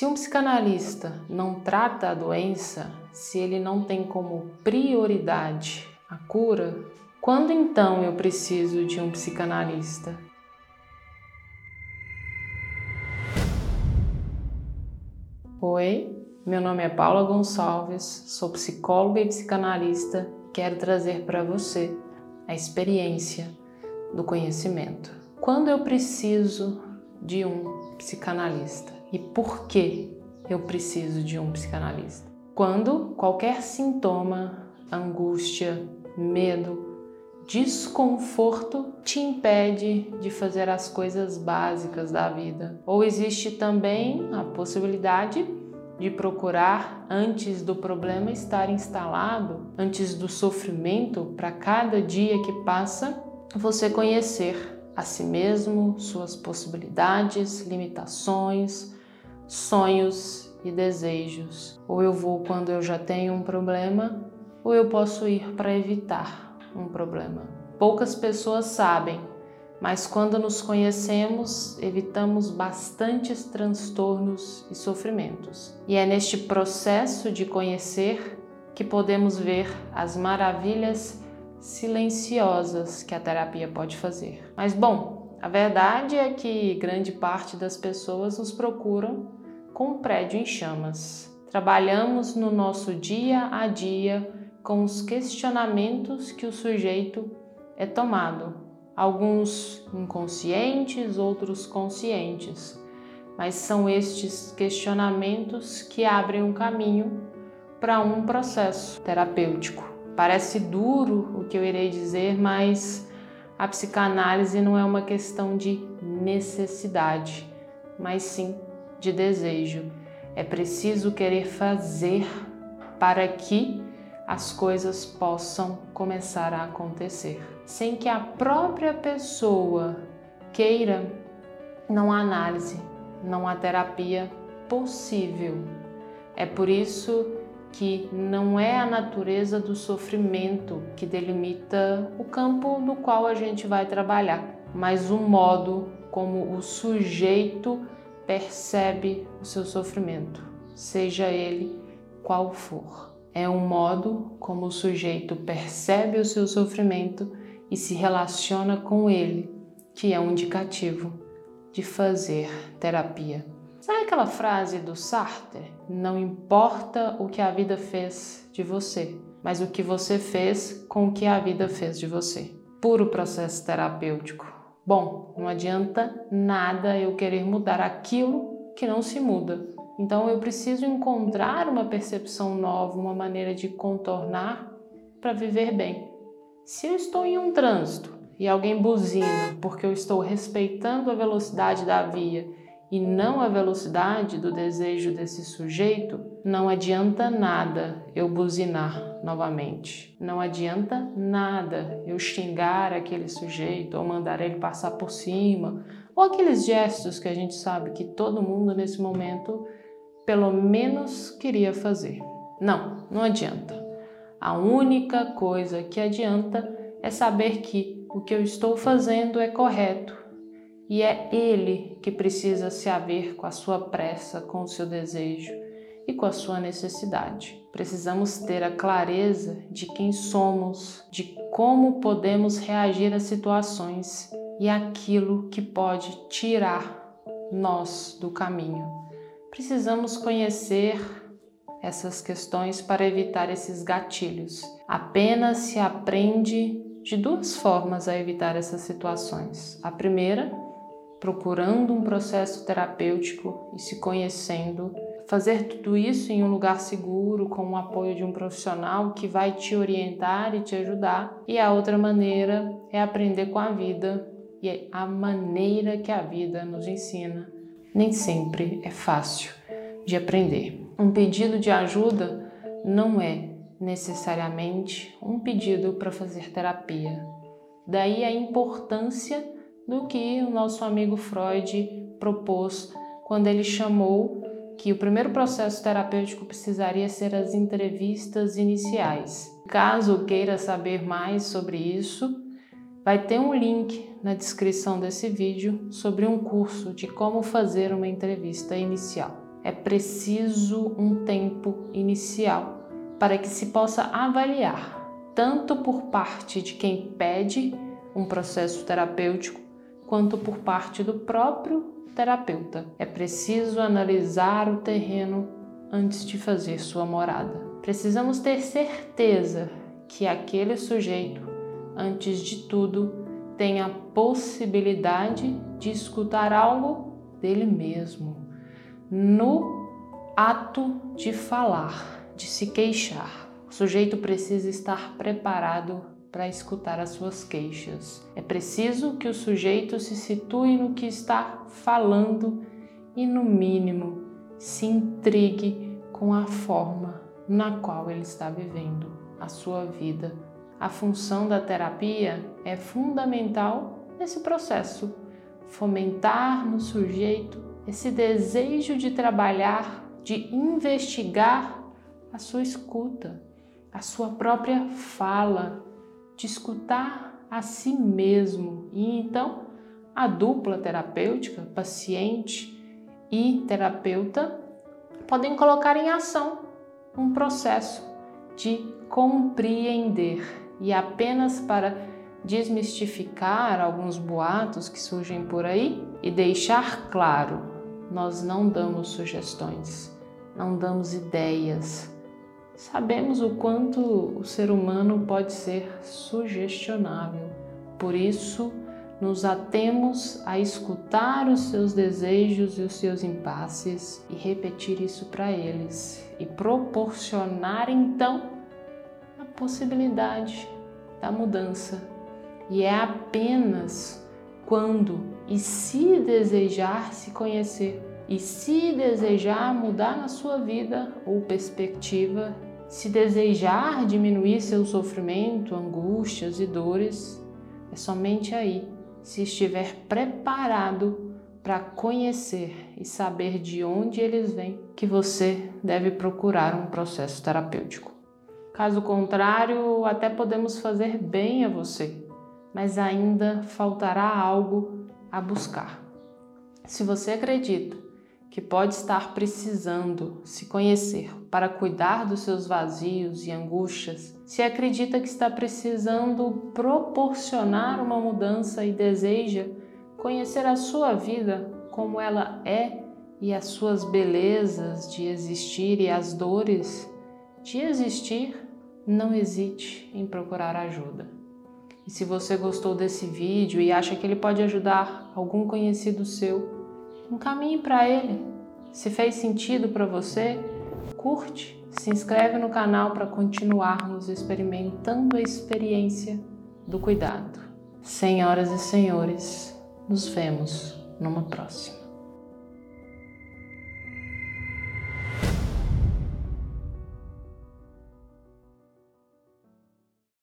Se um psicanalista não trata a doença, se ele não tem como prioridade a cura, quando então eu preciso de um psicanalista? Oi, meu nome é Paula Gonçalves, sou psicóloga e psicanalista. Quero trazer para você a experiência do conhecimento. Quando eu preciso de um psicanalista e por que eu preciso de um psicanalista? Quando qualquer sintoma, angústia, medo, desconforto te impede de fazer as coisas básicas da vida. Ou existe também a possibilidade de procurar antes do problema estar instalado, antes do sofrimento, para cada dia que passa, você conhecer a si mesmo, suas possibilidades, limitações, sonhos e desejos. Ou eu vou quando eu já tenho um problema, ou eu posso ir para evitar um problema. Poucas pessoas sabem, mas quando nos conhecemos, evitamos bastantes transtornos e sofrimentos. E é neste processo de conhecer que podemos ver as maravilhas silenciosas que a terapia pode fazer. Mas bom, a verdade é que grande parte das pessoas nos procuram com um prédio em chamas. Trabalhamos no nosso dia a dia com os questionamentos que o sujeito é tomado, alguns inconscientes, outros conscientes, mas são estes questionamentos que abrem um caminho para um processo terapêutico. Parece duro o que eu irei dizer, mas a psicanálise não é uma questão de necessidade, mas sim de desejo. É preciso querer fazer para que as coisas possam começar a acontecer. Sem que a própria pessoa queira, não há análise, não há terapia possível. É por isso que não é a natureza do sofrimento que delimita o campo no qual a gente vai trabalhar, mas o modo como o sujeito percebe o seu sofrimento, seja ele qual for. É um modo como o sujeito percebe o seu sofrimento e se relaciona com ele, que é um indicativo de fazer terapia. Sabe aquela frase do Sartre? Não importa o que a vida fez de você, mas o que você fez com o que a vida fez de você. Puro processo terapêutico. Bom, não adianta nada eu querer mudar aquilo que não se muda. Então eu preciso encontrar uma percepção nova, uma maneira de contornar para viver bem. Se eu estou em um trânsito e alguém buzina porque eu estou respeitando a velocidade da via e não a velocidade do desejo desse sujeito, não adianta nada eu buzinar novamente. Não adianta nada eu xingar aquele sujeito ou mandar ele passar por cima, ou aqueles gestos que a gente sabe que todo mundo nesse momento pelo menos queria fazer. Não, não adianta. A única coisa que adianta é saber que o que eu estou fazendo é correto e é ele que precisa se haver com a sua pressa, com o seu desejo e com a sua necessidade. Precisamos ter a clareza de quem somos, de como podemos reagir a situações e aquilo que pode tirar nós do caminho. Precisamos conhecer essas questões para evitar esses gatilhos. Apenas se aprende de duas formas a evitar essas situações. A primeira, procurando um processo terapêutico e se conhecendo, fazer tudo isso em um lugar seguro, com o apoio de um profissional que vai te orientar e te ajudar. E a outra maneira é aprender com a vida e a maneira que a vida nos ensina nem sempre é fácil de aprender. Um pedido de ajuda não é necessariamente um pedido para fazer terapia. Daí a importância do que o nosso amigo Freud propôs quando ele chamou que o primeiro processo terapêutico precisaria ser as entrevistas iniciais. Caso queira saber mais sobre isso, Vai ter um link na descrição desse vídeo sobre um curso de como fazer uma entrevista inicial. é preciso um tempo inicial para que se possa avaliar, tanto por parte de quem pede um processo terapêutico, quanto por parte do próprio terapeuta. É preciso analisar o terreno antes de fazer sua morada. Precisamos ter certeza que aquele sujeito, antes de tudo, tem a possibilidade de escutar algo dele mesmo, no ato de falar, de se queixar. O sujeito precisa estar preparado para escutar as suas queixas. É preciso que o sujeito se situe no que está falando e, no mínimo, se intrigue com a forma na qual ele está vivendo a sua vida. A função da terapia é fundamental nesse processo, fomentar no sujeito esse desejo de trabalhar, de investigar a sua escuta, a sua própria fala, de escutar a si mesmo. E então, a dupla terapêutica, paciente e terapeuta, podem colocar em ação um processo de compreender e apenas para desmistificar alguns boatos que surgem por aí e deixar claro, nós não damos sugestões, não damos ideias, Sabemos o quanto o ser humano pode ser sugestionável, por isso, nos atemos a escutar os seus desejos e os seus impasses e repetir isso para eles e proporcionar então a possibilidade da mudança. E é apenas quando e se desejar se conhecer e se desejar mudar na sua vida ou perspectiva se desejar diminuir seu sofrimento, angústias e dores, é somente aí, se estiver preparado para conhecer e saber de onde eles vêm, que você deve procurar um processo terapêutico. Caso contrário, até podemos fazer bem a você, mas ainda faltará algo a buscar. Se você acredita que pode estar precisando se conhecer para cuidar dos seus vazios e angústias, se acredita que está precisando proporcionar uma mudança e deseja conhecer a sua vida como ela é e as suas belezas de existir e as dores de existir, não hesite em procurar ajuda. E se você gostou desse vídeo e acha que ele pode ajudar algum conhecido seu, encaminhe para ele. Se fez sentido para você, curte, se inscreve no canal para continuarmos experimentando a experiência do cuidado. Senhoras e senhores, nos vemos numa próxima.